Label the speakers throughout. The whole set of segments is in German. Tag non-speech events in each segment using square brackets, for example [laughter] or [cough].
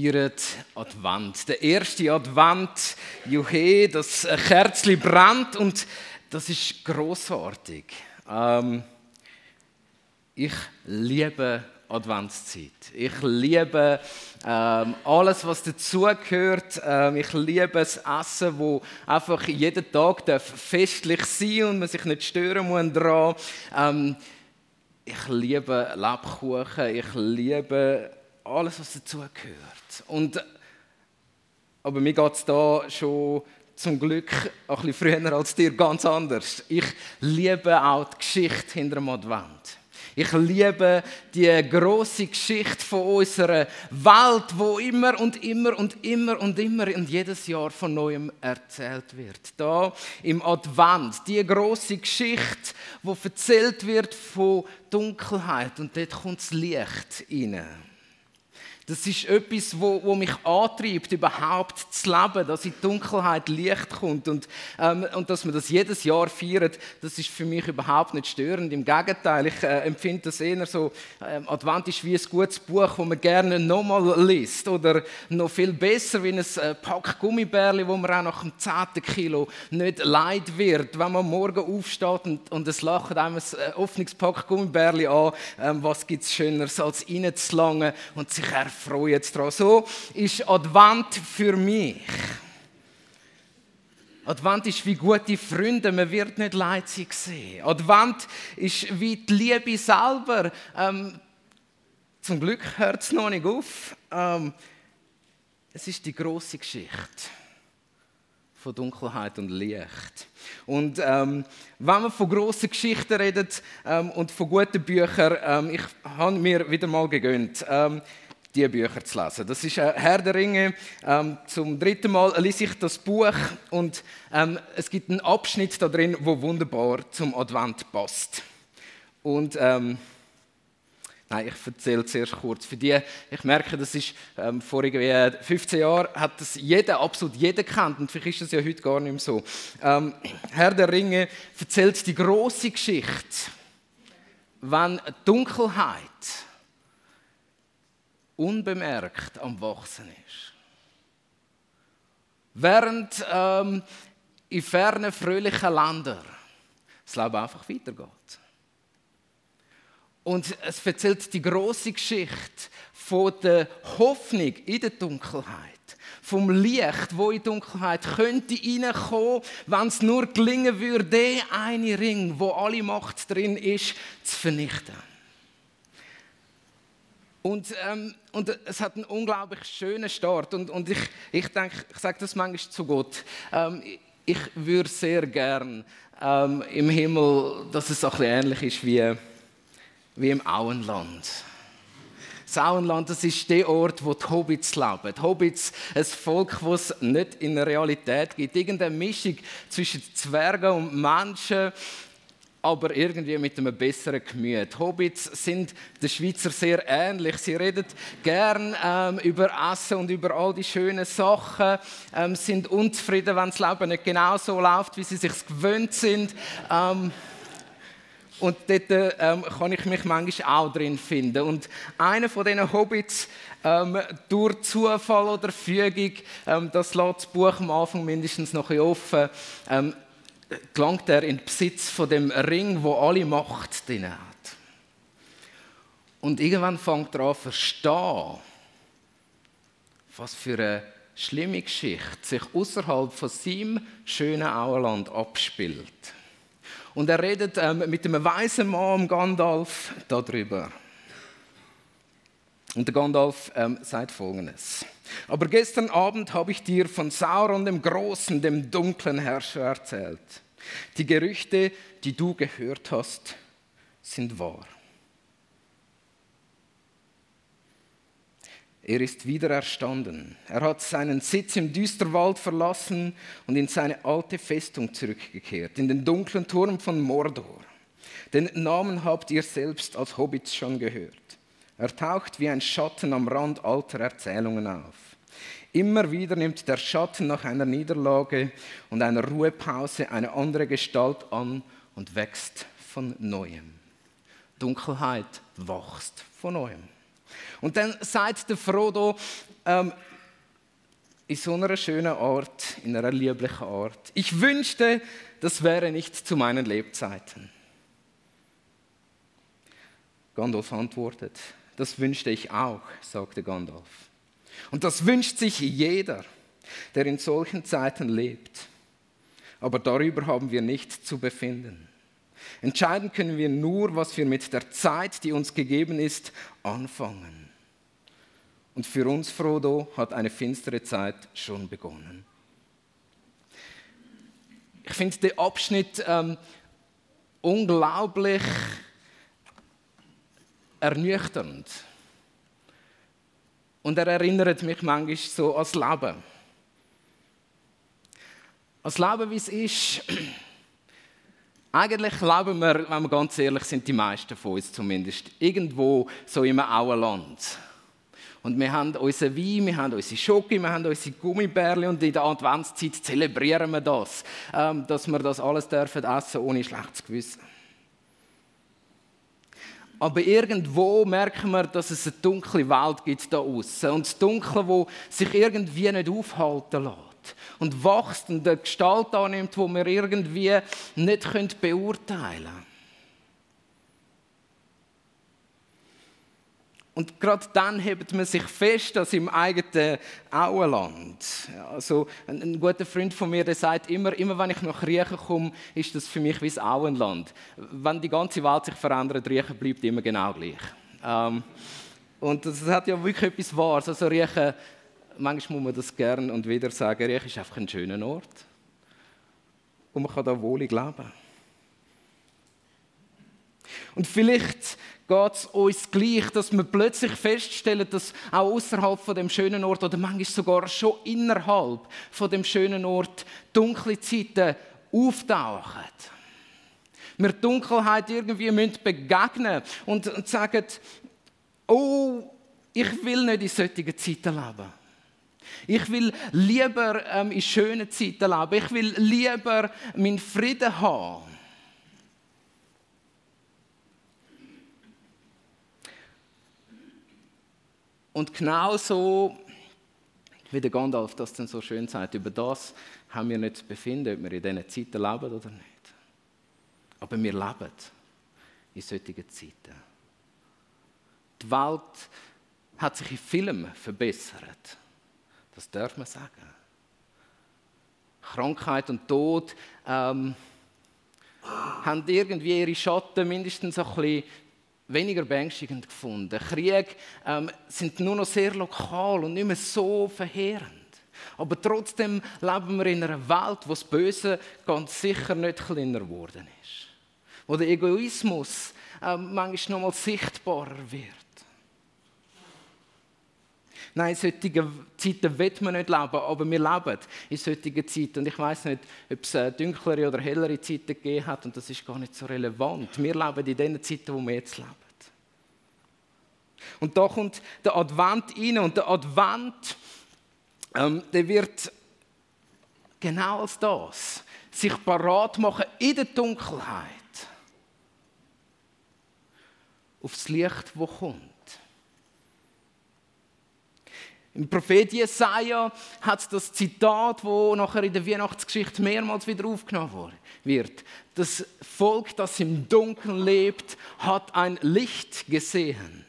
Speaker 1: feiern Advent. Der erste Advent, Juhe, das Kerzli brennt und das ist großartig. Ähm, ich liebe Adventszeit. Ich liebe ähm, alles, was dazugehört. Ähm, ich liebe das Essen, wo einfach jeden Tag festlich sein und man sich nicht stören muss daran. Ähm, ich liebe Lebkuchen. Ich liebe alles, was dazugehört. Und, aber mir geht es da schon zum Glück ein bisschen früher als dir ganz anders. Ich liebe auch die Geschichte hinter dem Advent. Ich liebe die große Geschichte von unserer Welt, wo immer und immer und immer und immer und jedes Jahr von neuem erzählt wird. Da im Advent die große Geschichte, wo erzählt wird von Dunkelheit und dort kommt das Licht rein. Das ist etwas, wo, wo mich antreibt, überhaupt zu leben, dass in die Dunkelheit Licht kommt und, ähm, und dass man das jedes Jahr feiert, das ist für mich überhaupt nicht störend. Im Gegenteil, ich äh, empfinde das eher so, ähm, Advent ist wie ein gutes Buch, das man gerne nochmal liest oder noch viel besser wie ein äh, Pack Gummibärli, wo man auch nach dem 10. Kilo nicht leid wird, wenn man morgen aufsteht und, und es lacht einem ein äh, offenes Pack Gummibärli an, ähm, was gibt es Schöneres als reinzulangen und sich erfahren freue jetzt daran. So ist Advent für mich. Advent ist wie gute Freunde, man wird nicht leidsig sehen. Advent ist wie die Liebe selber. Ähm, zum Glück hört es noch nicht auf. Ähm, es ist die große Geschichte von Dunkelheit und Licht. Und ähm, wenn man von grossen Geschichten redet ähm, und von guten Büchern, ähm, ich habe mir wieder mal gegönnt. Die Bücher zu lesen. Das ist Herr der Ringe. Ähm, zum dritten Mal lese ich das Buch und ähm, es gibt einen Abschnitt da drin, wo wunderbar zum Advent passt. Und ähm, Nein, ich erzähle zuerst kurz. Für die, ich merke, das ist ähm, vor 15 Jahren hat das jeder, absolut jeder kennt und vielleicht ist das ja heute gar nicht mehr so. Ähm, Herr der Ringe erzählt die große Geschichte, wenn Dunkelheit unbemerkt am Wachsen ist. Während ähm, in fernen, fröhlichen Ländern das Leben einfach weitergeht. Und es erzählt die große Geschichte von der Hoffnung in der Dunkelheit, vom Licht, wo in die Dunkelheit könnte reinkommen, wenn es nur gelingen würde, den einen Ring, wo alle Macht drin ist, zu vernichten. Und, ähm, und es hat einen unglaublich schönen Start. Und, und ich, ich denke, ich sage das manchmal zu Gott. Ähm, ich würde sehr gern ähm, im Himmel, dass es so ein ähnlich ist wie, wie im Auenland. Das Auenland, das ist der Ort, wo die Hobbits leben. Die Hobbits, ein Volk, das es nicht in der Realität gibt. Irgendeine Mischung zwischen Zwergen und Menschen aber irgendwie mit einem besseren Gemüt. Hobbits sind den Schweizer sehr ähnlich. Sie reden gern ähm, über Essen und über all die schönen Sachen, ähm, sind unzufrieden, wenn das Leben nicht genau so läuft, wie sie sich gewöhnt sind. Ähm, und dort ähm, kann ich mich manchmal auch drin finden. Und einer von diesen Hobbits, ähm, durch Zufall oder Fügung, ähm, das lässt das Buch am Anfang mindestens noch offen, ähm, gelangt er in den Besitz von dem Ring, wo alle Macht drin hat. Und irgendwann fängt er an zu verstehen, was für eine schlimme Geschichte sich außerhalb von seinem schönen Auenland abspielt. Und er redet ähm, mit dem weisen Mann Gandalf darüber. Und der Gandalf ähm, sagt folgendes. Aber gestern Abend habe ich dir von Sauron, dem großen, dem dunklen Herrscher erzählt. Die Gerüchte, die du gehört hast, sind wahr. Er ist wieder erstanden. Er hat seinen Sitz im Düsterwald verlassen und in seine alte Festung zurückgekehrt, in den dunklen Turm von Mordor. Den Namen habt ihr selbst als Hobbits schon gehört. Er taucht wie ein Schatten am Rand alter Erzählungen auf. Immer wieder nimmt der Schatten nach einer Niederlage und einer Ruhepause eine andere Gestalt an und wächst von neuem. Dunkelheit wächst von neuem. Und dann sagt der Frodo, ähm, in so einer schönen Art, in einer lieblichen Art. Ich wünschte, das wäre nicht zu meinen Lebzeiten. Gandalf antwortet, das wünschte ich auch, sagte Gandalf. Und das wünscht sich jeder, der in solchen Zeiten lebt. Aber darüber haben wir nicht zu befinden. Entscheiden können wir nur, was wir mit der Zeit, die uns gegeben ist, anfangen. Und für uns, Frodo, hat eine finstere Zeit schon begonnen. Ich finde den Abschnitt ähm, unglaublich ernüchternd. Und er erinnert mich manchmal so ans Leben. Als Leben, wie es ist, eigentlich leben wir, wenn wir ganz ehrlich sind, die meisten von uns zumindest, irgendwo so im Auenland. Und wir haben unseren Wein, wir haben unsere Schoki, wir haben unsere Gummibärli und in der Adventszeit zelebrieren wir das, ähm, dass wir das alles dürfen essen ohne schlechtes Gewissen. Aber irgendwo merken wir, dass es eine dunkle Welt gibt da außen und das Dunkle, wo sich irgendwie nicht aufhalten lässt und wächst und eine Gestalt annimmt, die wir irgendwie nicht beurteilen können. Und gerade dann hebt man sich fest, dass im eigenen Auenland. Also ein, ein, guter Freund von mir, der sagt immer, immer wenn ich nach Riechen komme, ist das für mich wie das Auenland. Wenn die ganze Welt sich verändert, Riechen bleibt immer genau gleich. Ähm, und das hat ja wirklich etwas Wahres. Also Riechen manchmal muss man das gerne und wieder sagen, Riech ist einfach ein schöner Ort. Und man kann da wohlig leben. Und vielleicht geht es uns gleich, dass wir plötzlich feststellen, dass auch außerhalb von dem schönen Ort oder manchmal sogar schon innerhalb von dem schönen Ort dunkle Zeiten auftauchen. Wir Dunkelheit irgendwie müssen begegnen und, sagen, oh, ich will nicht in solchen Zeiten leben. Ich will lieber ähm, in schönen Zeiten leben. Ich will lieber meinen Frieden haben. Und genau so, wie der Gandalf das dann so schön sagt, über das haben wir nicht zu befinden, ob wir in diesen Zeiten leben oder nicht. Aber wir leben in solchen Zeiten. Die Welt hat sich in Filmen verbessert. Das darf man sagen. Krankheit und Tod ähm, haben irgendwie ihre Schatten mindestens ein bisschen weniger beängstigend gefunden. Kriege ähm, sind nur noch sehr lokal und nicht mehr so verheerend. Aber trotzdem leben wir in einer Welt, wo das Böse ganz sicher nicht kleiner geworden ist. Wo der Egoismus ähm, manchmal noch mal sichtbarer wird. Nein, in solchen Zeiten will man nicht leben, aber wir leben in solchen Zeiten. Und ich weiß nicht, ob es äh, dunklere oder hellere Zeiten gegeben hat, und das ist gar nicht so relevant. Wir leben in den Zeiten, wo wir jetzt leben. Und da kommt der Advent rein, und der Advent, ähm, der wird genau als das, sich parat machen in der Dunkelheit auf das Licht, das kommt. Im Prophet Jesaja hat es das Zitat, wo nachher in der Weihnachtsgeschichte mehrmals wieder aufgenommen wird. Das Volk, das im Dunkeln lebt, hat ein Licht gesehen.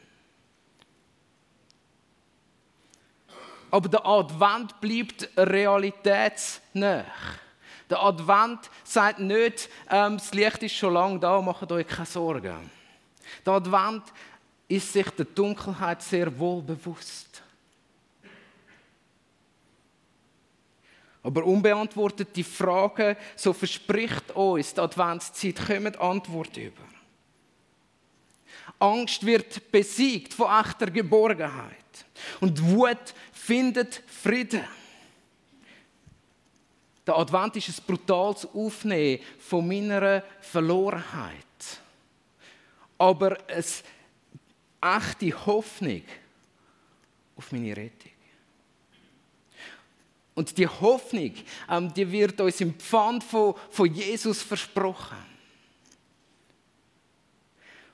Speaker 1: Aber der Advent bleibt realitätsnah. Der Advent sagt nicht, ähm, das Licht ist schon lange da, macht euch keine Sorgen. Der Advent ist sich der Dunkelheit sehr wohl bewusst. Aber unbeantwortete Fragen, so verspricht uns die Adventszeit, kommen Antwort über. Angst wird besiegt von echter Geborgenheit. Und Wut findet Frieden. Der Advent ist ein brutales Aufnehmen von meiner Verlorenheit. Aber eine echte Hoffnung auf meine Rettung. Und die Hoffnung, ähm, die wird uns im Pfand von, von Jesus versprochen.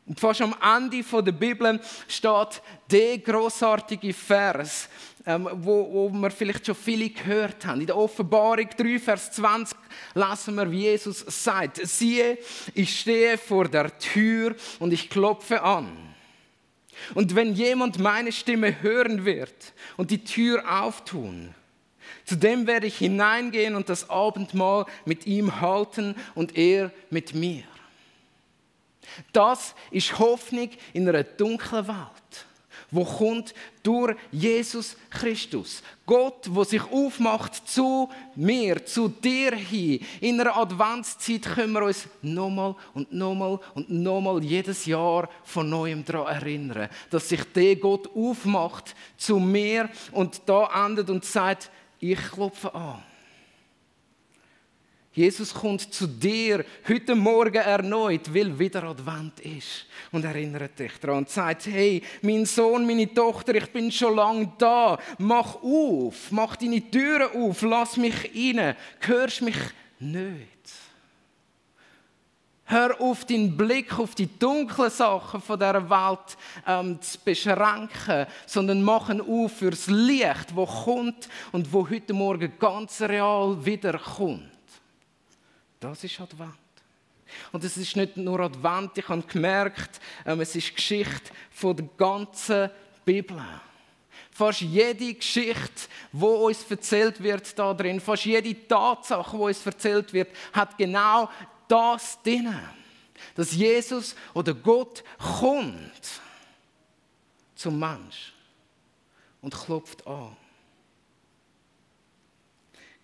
Speaker 1: Und fast am Ende der Bibel steht der großartige Vers, ähm, wo, wo wir vielleicht schon viele gehört haben. In der Offenbarung 3, Vers 20 lassen wir, wie Jesus sagt: Siehe, ich stehe vor der Tür und ich klopfe an. Und wenn jemand meine Stimme hören wird und die Tür auftun, zu dem werde ich hineingehen und das Abendmahl mit ihm halten und er mit mir. Das ist Hoffnung in einer dunklen Welt, wo kommt durch Jesus Christus. Gott, wo sich aufmacht zu mir, zu dir hin. In einer Adventszeit können wir uns nochmal und nochmal und nochmal jedes Jahr von neuem daran erinnern, dass sich der Gott aufmacht zu mir und da endet und sagt, ich klopfe an. Jesus kommt zu dir heute Morgen erneut, weil wieder Advent ist. Und erinnert dich daran und sagt, hey, mein Sohn, meine Tochter, ich bin schon lange da. Mach auf, mach deine Türen auf, lass mich rein. Hörst mich nicht. Hör auf, deinen Blick auf die dunklen Sachen von dieser Welt ähm, zu beschränken, sondern mach ihn auf fürs Licht, wo kommt und wo heute Morgen ganz real wiederkommt. Das ist Advent. Und es ist nicht nur Advent, ich habe gemerkt, ähm, es ist Geschichte von der ganzen Bibel. Fast jede Geschichte, wo uns erzählt wird da drin, fast jede Tatsache, wo uns erzählt wird, hat genau das drin. Dass Jesus oder Gott kommt zum Mensch und klopft an.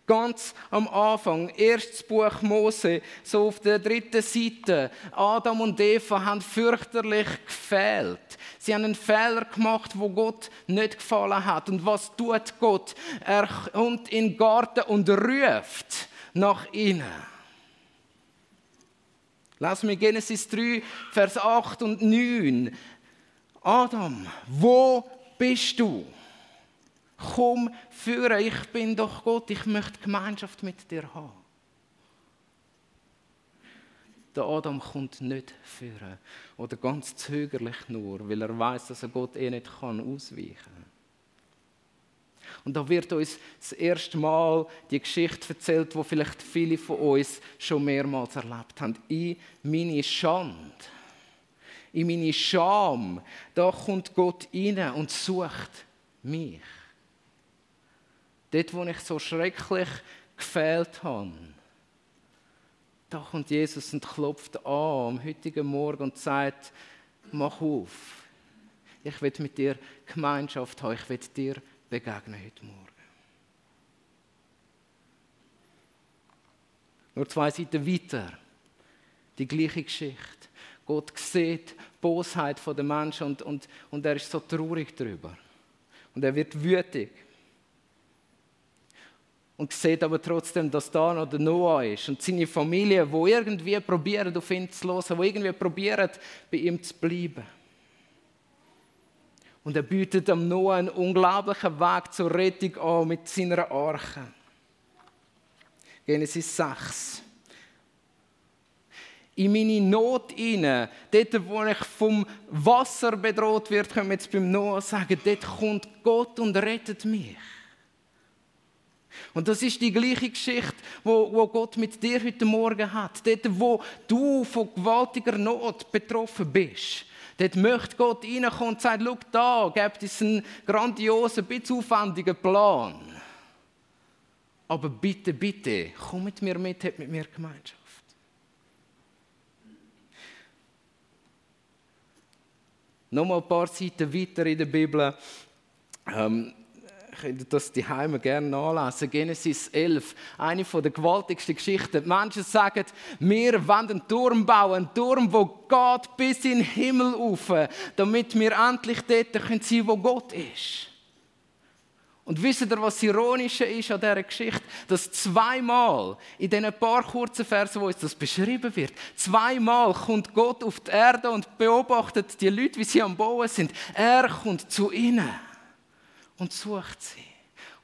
Speaker 1: Ganz am Anfang, erstes Buch Mose, so auf der dritten Seite. Adam und Eva haben fürchterlich gefehlt. Sie haben einen Fehler gemacht, wo Gott nicht gefallen hat. Und was tut Gott? Er kommt in den Garten und ruft nach ihnen. Lass mir Genesis 3, Vers 8 und 9. Adam, wo bist du? Komm führen, ich bin doch Gott, ich möchte Gemeinschaft mit dir haben. Der Adam kommt nicht führen oder ganz zögerlich nur, weil er weiß, dass er Gott eh nicht kann ausweichen kann. Und da wird uns das erste Mal die Geschichte erzählt, wo vielleicht viele von uns schon mehrmals erlebt haben. In meine Schande, in meine Scham, da kommt Gott rein und sucht mich. Dort, wo ich so schrecklich gefehlt habe, da kommt Jesus und klopft an am heutigen Morgen und sagt, mach auf. Ich will mit dir Gemeinschaft haben, ich will dir begegnen heute Morgen. Nur zwei Seiten weiter, die gleiche Geschichte. Gott sieht die Bosheit der Menschen und, und, und er ist so traurig darüber. Und er wird wütig und sieht aber trotzdem, dass da noch der Noah ist und seine Familie, wo irgendwie probieren, auf ihn zu hören, wo irgendwie probieren, bei ihm zu bleiben. Und er bietet am Noah einen unglaublichen Weg zur Rettung an mit seiner Arche. Genesis 6. In meine Not hinein, dort, wo ich vom Wasser bedroht werde, können wir jetzt beim Noah sagen, dort kommt Gott und rettet mich. Und das ist die gleiche Geschichte, wo, wo Gott mit dir heute Morgen hat. Dort, wo du von gewaltiger Not betroffen bist. Dort möchte Gott reinkommen und sagen, schau da, gibt es einen grandiosen, bisschen aufwendigen Plan. Aber bitte, bitte, komm mit mir mit, hab mit mir Gemeinschaft. Nochmal ein paar Seiten weiter in der Bibel. Ähm, könnt das die Heime gerne nachlesen. Genesis 11, eine der gewaltigsten Geschichten. Die Menschen sagen, wir wollen einen Turm bauen, einen Turm, wo Gott bis in den Himmel rauf, damit wir endlich dort sein können, wo Gott ist. Und wisst ihr, was ironisch ist an dieser Geschichte? Dass zweimal in diesen paar kurzen Versen, wo uns das beschrieben wird, zweimal kommt Gott auf die Erde und beobachtet die Leute, wie sie am Bauen sind. Er kommt zu ihnen und sucht sie.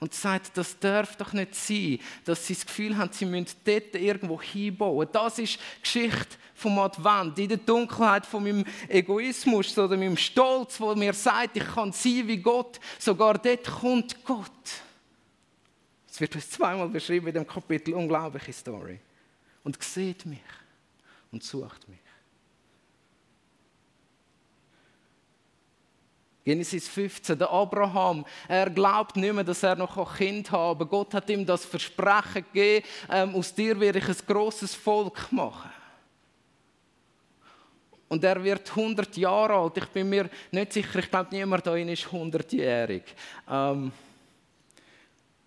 Speaker 1: und sagt, das darf doch nicht sein, dass sie das Gefühl haben, sie müssen dort irgendwo hinbauen. Das ist Geschichte vom Advent, in der Dunkelheit von meinem Egoismus oder meinem Stolz, wo mir sagt, ich kann sein wie Gott. Sogar dort kommt Gott. Es wird uns zweimal beschrieben in dem Kapitel, unglaubliche Story. Und sieht mich und sucht mich. Genesis 15, der Abraham, er glaubt nicht mehr, dass er noch ein Kind haben kann, Gott hat ihm das Versprechen gegeben, ähm, aus dir werde ich ein großes Volk machen. Und er wird 100 Jahre alt. Ich bin mir nicht sicher, ich glaube, niemand da ist 100-jährig. Ähm,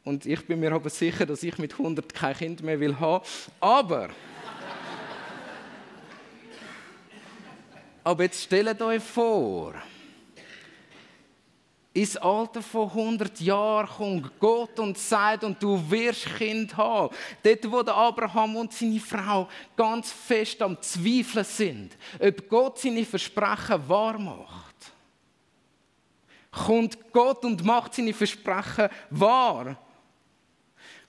Speaker 1: und ich bin mir aber sicher, dass ich mit 100 kein Kind mehr will haben. Aber, [laughs] aber jetzt stellt euch vor, ins Alter von 100 Jahren kommt Gott und sagt, und du wirst Kind haben. Dort, wo Abraham und seine Frau ganz fest am Zweifeln sind, ob Gott seine Versprechen wahr macht. Kommt Gott und macht seine Versprechen wahr.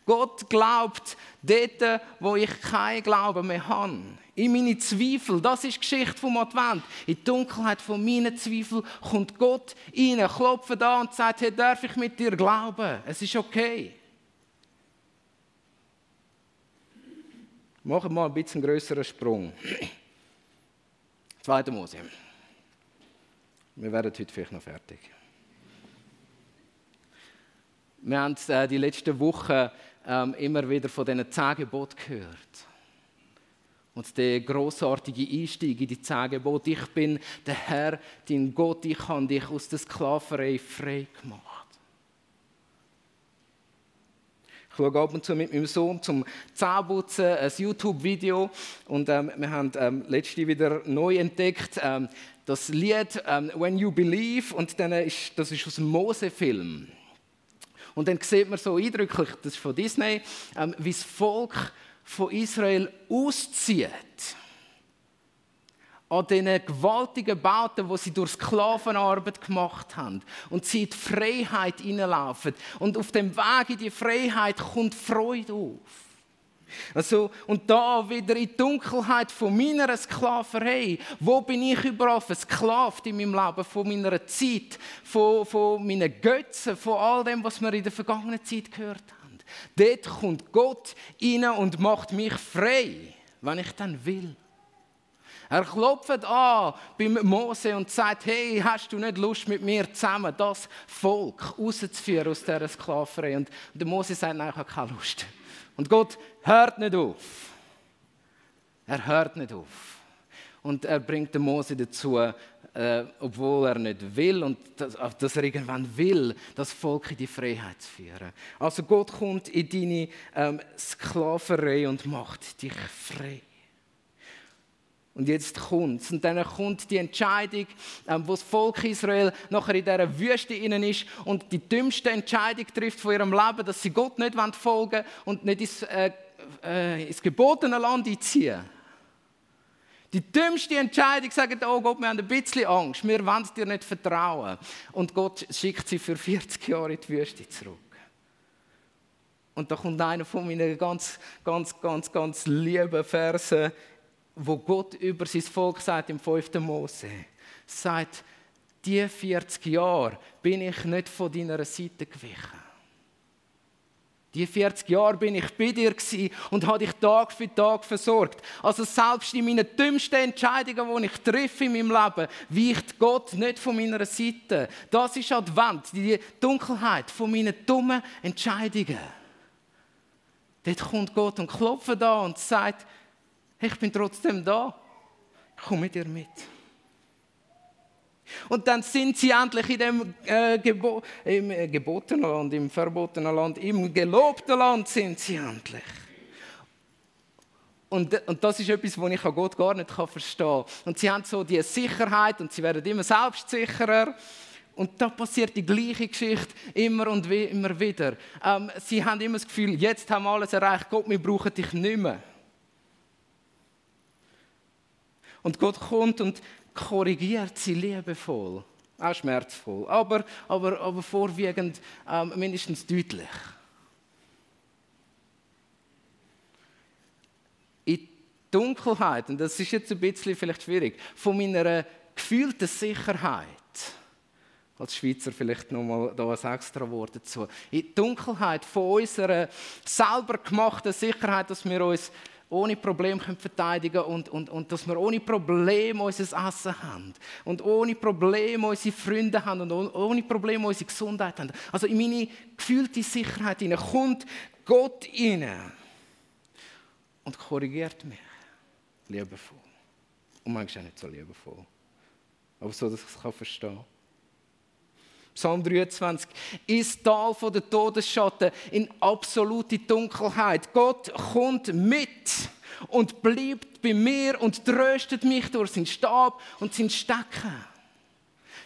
Speaker 1: Gott glaubt dort, wo ich keinen Glauben mehr habe. In meine Zweifel, das ist die Geschichte vom Advent. In die Dunkelheit von meinen Zweifeln kommt Gott rein, klopft an und sagt, hey, darf ich mit dir glauben? Es ist okay. Machen wir mal ein bisschen größeren Sprung. [clears throat] Zweite Mose. Wir werden heute vielleicht noch fertig. Wir haben äh, die letzten Wochen ähm, immer wieder von diesen zehn gehört. Und der großartige Einstieg in die zehn. Ich bin der Herr, dein Gott, ich habe dich aus der Sklaverei frei gemacht. Ich schaue ab und zu mit meinem Sohn zum Zähneputzen ein YouTube-Video und ähm, wir haben ähm, letzte wieder neu entdeckt ähm, das Lied ähm, When You Believe und dann ist, das ist aus dem Mose-Film. Und dann sieht man so eindrücklich, das ist von Disney, ähm, wie das Volk von Israel auszieht. An diesen gewaltigen Bauten, die sie durch Sklavenarbeit gemacht haben. Und sie in die Freiheit hineinlaufen. Und auf dem Weg in die Freiheit kommt Freude auf. Also, und da wieder in die Dunkelheit von meiner Sklaverei. Wo bin ich überall versklavt in meinem Leben? Von meiner Zeit, von, von meinen Götzen, von all dem, was wir in der vergangenen Zeit gehört haben. Dort kommt Gott rein und macht mich frei, wenn ich dann will. Er klopft an bei Mose und sagt, hey, hast du nicht Lust mit mir zusammen das Volk rauszuführen aus dieser Sklaverei? Und der Mose sagt, nein, ich habe keine Lust. Und Gott hört nicht auf. Er hört nicht auf. Und er bringt den Mose dazu, äh, obwohl er nicht will und dass, dass, er irgendwann will, das Volk in die Freiheit zu führen. Also Gott kommt in deine ähm, Sklaverei und macht dich frei. Und jetzt kommt. Und dann kommt die Entscheidung, ähm, wo das Volk Israel nachher in dieser Wüste innen ist und die dümmste Entscheidung trifft von ihrem Leben, dass sie Gott nicht folgen wollen und nicht ins, äh, äh, ins gebotene Land einziehen. Die dümmste Entscheidung sagt, oh Gott, wir haben ein bisschen Angst, wir wollen dir nicht vertrauen. Und Gott schickt sie für 40 Jahre in die Wüste zurück. Und da kommt einer von meinen ganz, ganz, ganz, ganz lieben Versen wo Gott über sein Volk sagt im 5. Mose, sagt, die 40 Jahre bin ich nicht von deiner Seite gewichen. Die 40 Jahre bin ich bei dir und habe dich Tag für Tag versorgt. Also selbst in meinen dümmsten Entscheidungen, die ich treffe in meinem Leben, weicht Gott nicht von meiner Seite. Das ist Advent, die Dunkelheit von meinen dummen Entscheidungen. Dort kommt Gott und klopft da und sagt, ich bin trotzdem da. Ich komme mit dir mit. Und dann sind sie endlich in dem äh, Gebo im äh, gebotenen Land, im verbotenen Land, im gelobten Land sind sie endlich. Und, und das ist etwas, was ich an Gott gar nicht verstehen kann. Und sie haben so die Sicherheit und sie werden immer selbstsicherer. Und da passiert die gleiche Geschichte immer und immer wieder. Ähm, sie haben immer das Gefühl, jetzt haben wir alles erreicht, Gott, wir brauchen dich nicht mehr. Und Gott kommt und korrigiert sie liebevoll auch schmerzvoll, aber, aber, aber vorwiegend ähm, mindestens deutlich. In Dunkelheit, und das ist jetzt ein bisschen vielleicht schwierig, von meiner gefühlten Sicherheit, als Schweizer vielleicht nochmal da ein extra Wort dazu, in Dunkelheit von unserer selber gemachten Sicherheit, dass wir uns ohne Probleme verteidigen können und, und, und dass wir ohne Probleme unser Essen haben und ohne Probleme unsere Freunde haben und ohne Probleme unsere Gesundheit haben. Also in meine gefühlte Sicherheit hinein kommt Gott rein und korrigiert mich liebevoll. Und manchmal auch nicht so liebevoll. Aber so, dass ich es verstehen kann. Psalm 23, ist Tal von der Todesschatten in absolute Dunkelheit. Gott kommt mit und bleibt bei mir und tröstet mich durch seinen Stab und sein Stecken.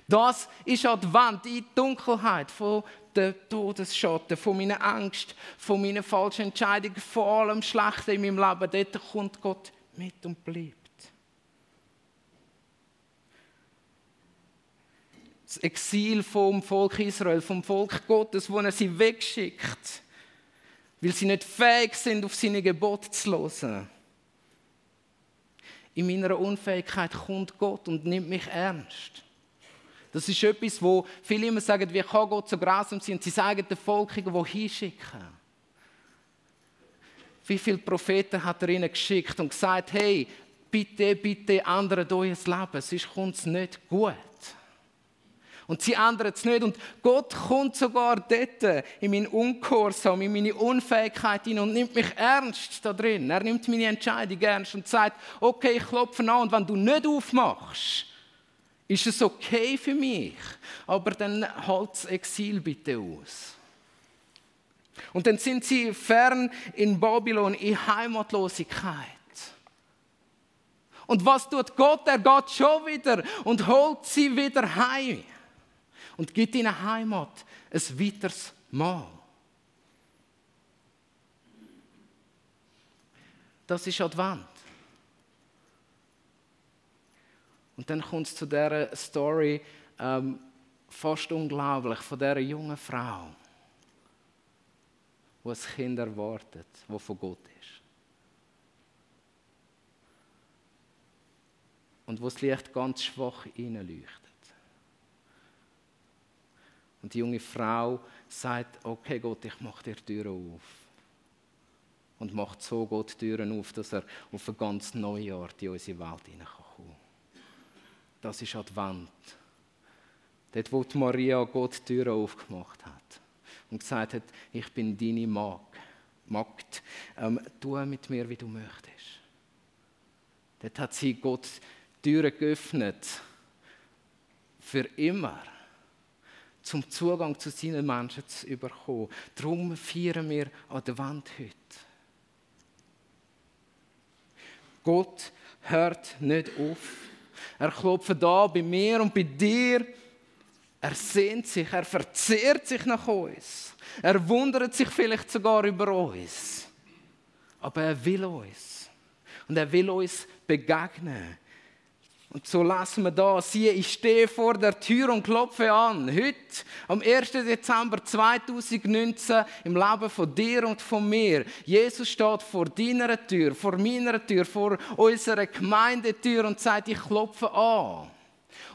Speaker 1: Das ist Advent, die Dunkelheit von der Todesschatten, von meinen Ängsten, von meinen falschen Entscheidungen, von allem Schlechten in meinem Leben. Dort kommt Gott mit und bleibt. Das Exil vom Volk Israel, vom Volk Gottes, wo er sie wegschickt, weil sie nicht fähig sind, auf seine Gebote zu hören. In meiner Unfähigkeit kommt Gott und nimmt mich ernst. Das ist etwas, wo viele immer sagen, wie kann Gott so grausam sein? Und sie sagen den Volkungen, die hinschicken. Wie viele Propheten hat er ihnen geschickt und gesagt, hey, bitte, bitte ändert euer Leben, sonst kommt es nicht gut. Und sie ändern es nicht. Und Gott kommt sogar dort in meinen Ungehorsam, in meine Unfähigkeit hin und nimmt mich ernst da drin. Er nimmt meine Entscheidung ernst und sagt, okay, ich klopfe an und wenn du nicht aufmachst, ist es okay für mich. Aber dann halt das Exil bitte aus. Und dann sind sie fern in Babylon, in Heimatlosigkeit. Und was tut Gott? Er geht schon wieder und holt sie wieder heim und gibt ihnen Heimat, ein weiteres Mal. Das ist Advent. Und dann kommt es zu dieser Story, ähm, fast unglaublich, von dieser jungen Frau, die ein Kind erwartet, das von Gott ist. Und wo das Licht ganz schwach hineinleuchtet. Und die junge Frau sagt, okay Gott, ich mache dir Türen auf. Und macht so Gott Türen auf, dass er auf eine ganz neue Art in unsere Welt hineinkommen kann. Das ist Advent. Dort, wo Maria Gott Türen aufgemacht hat und gesagt hat, ich bin deine Magd. Magd, ähm, tu mit mir, wie du möchtest. Dort hat sie Gott Türen geöffnet. Für immer zum Zugang zu seinen Menschen zu bekommen. Darum feiern wir an der Wand heute. Gott hört nicht auf. Er klopft da bei mir und bei dir. Er sehnt sich, er verzehrt sich nach uns. Er wundert sich vielleicht sogar über uns. Aber er will uns. Und er will uns begegnen. Und so lassen wir da, siehe, ich stehe vor der Tür und klopfe an. Heute, am 1. Dezember 2019, im Leben von dir und von mir. Jesus steht vor deiner Tür, vor meiner Tür, vor unserer Gemeindetür und sagt, ich klopfe an.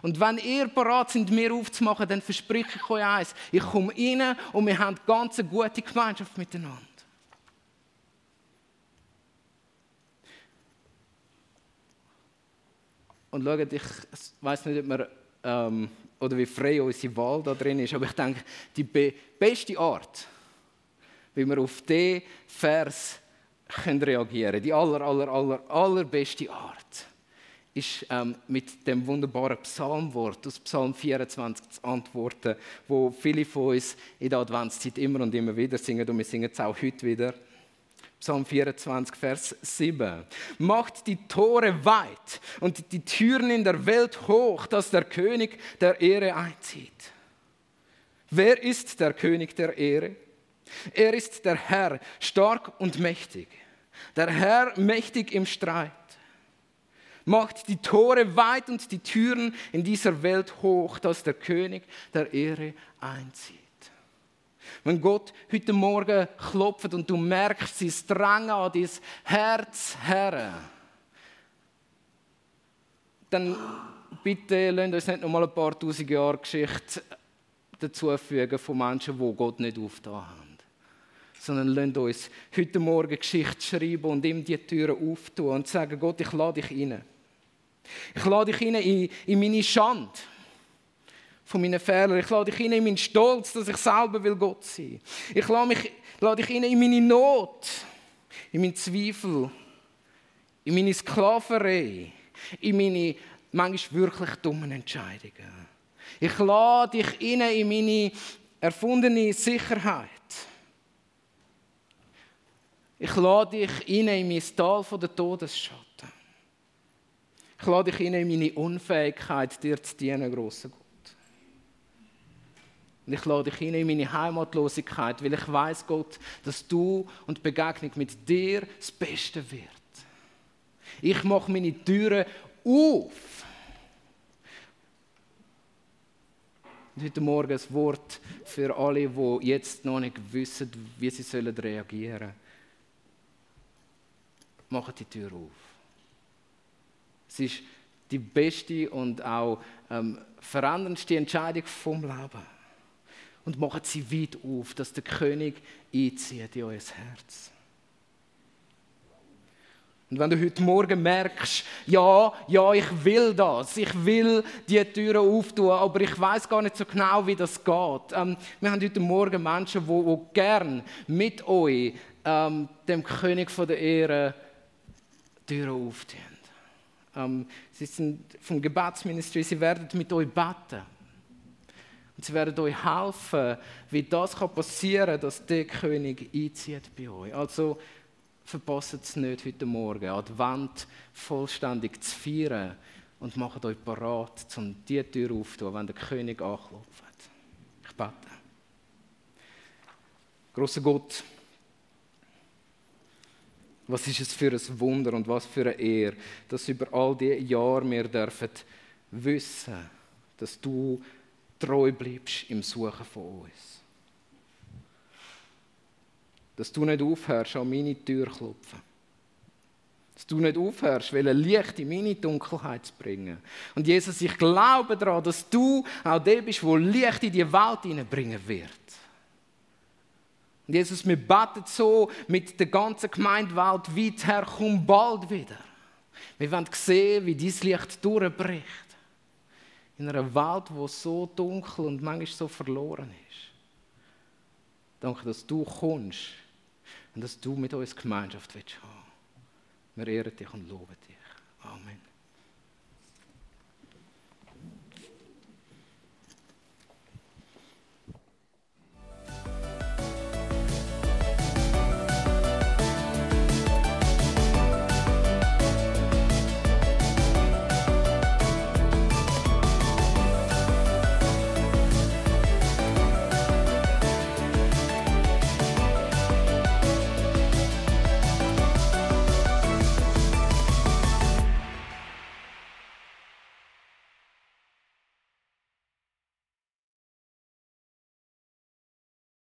Speaker 1: Und wenn ihr bereit sind, mir aufzumachen, dann verspreche ich euch eins. Ich komme rein und wir haben ganz eine gute Gemeinschaft miteinander. Und schaut, ich weiß nicht, ob wir, ähm, oder wie frei unsere Wahl da drin ist, aber ich denke, die be beste Art, wie wir auf diesen Vers können reagieren die aller, aller, aller, allerbeste Art, ist ähm, mit dem wunderbaren Psalmwort aus Psalm 24 zu antworten, wo viele von uns in der Adventszeit immer und immer wieder singen und wir singen es auch heute wieder. Psalm 24, Vers 7. Macht die Tore weit und die Türen in der Welt hoch, dass der König der Ehre einzieht. Wer ist der König der Ehre? Er ist der Herr, stark und mächtig. Der Herr mächtig im Streit. Macht die Tore weit und die Türen in dieser Welt hoch, dass der König der Ehre einzieht. Wenn Gott heute Morgen klopft und du merkst, sie Drang an dein Herz her, dann bitte lasst uns nicht noch mal ein paar tausend Jahre Geschichte dazufügen von Menschen, die Gott nicht aufgetan haben. Sondern lasst uns heute Morgen Geschichte schreiben und ihm die Türen auftun und sagen, Gott, ich lade dich rein. Ich lade dich rein in, in meine Schande von meinen Fehlern. Ich lade dich in meinen Stolz, dass ich selber will Gott sein. Ich lade, mich, lade dich in meine Not, in meinen Zweifel, in meine Sklaverei, in meine manchmal wirklich dummen Entscheidungen. Ich lade dich in meine erfundene Sicherheit. Ich lade dich in mein Tal der Todesschatten. Ich lade dich in meine Unfähigkeit, dir zu dienen, grosser Gott. Und ich lade dich in meine Heimatlosigkeit, weil ich weiß, Gott, dass du und die Begegnung mit dir das Beste wird. Ich mache meine Türen auf. Und heute Morgen ein Wort für alle, die jetzt noch nicht wissen, wie sie reagieren sollen. Macht die Tür auf. Es ist die beste und auch ähm, veränderndste Entscheidung vom Leben. Und macht sie weit auf, dass der König einzieht in euer Herz. Und wenn du heute Morgen merkst, ja, ja, ich will das, ich will die Türen auftun, aber ich weiß gar nicht so genau, wie das geht. Ähm, wir haben heute Morgen Menschen, die, die gern mit euch ähm, dem König von der Ehre Türen auftun. Ähm, sie sind vom Gebetsministry, sie werden mit euch beten. Sie werden euch helfen, wie das passieren kann, dass der König einzieht bei euch. Also, verpasst es nicht heute Morgen, Advent vollständig zu feiern und macht euch parat, um die Tür aufzutun, wenn der König anklopft. Ich bete. Großer Gott, was ist es für ein Wunder und was für eine Ehre, dass über all die Jahre wir dürfen wissen, dass du treu bleibst im Suchen von uns dass du nicht aufhörst, an meine Tür zu klopfen. Dass du nicht aufhörst, weil ein Licht in meine Dunkelheit zu bringen. Und Jesus, ich glaube daran, dass du auch der bist, der Licht in die Welt hineinbringen wird. Und Jesus, wir beten so mit der ganzen Gemeindewelt weit her, komm bald wieder. Wir wollen sehen, wie dein Licht durchbricht. In einer Welt, die so dunkel und manchmal so verloren ist. Danke, dass du kommst und dass du mit uns Gemeinschaft willst haben. Wir ehren dich und loben dich. Amen.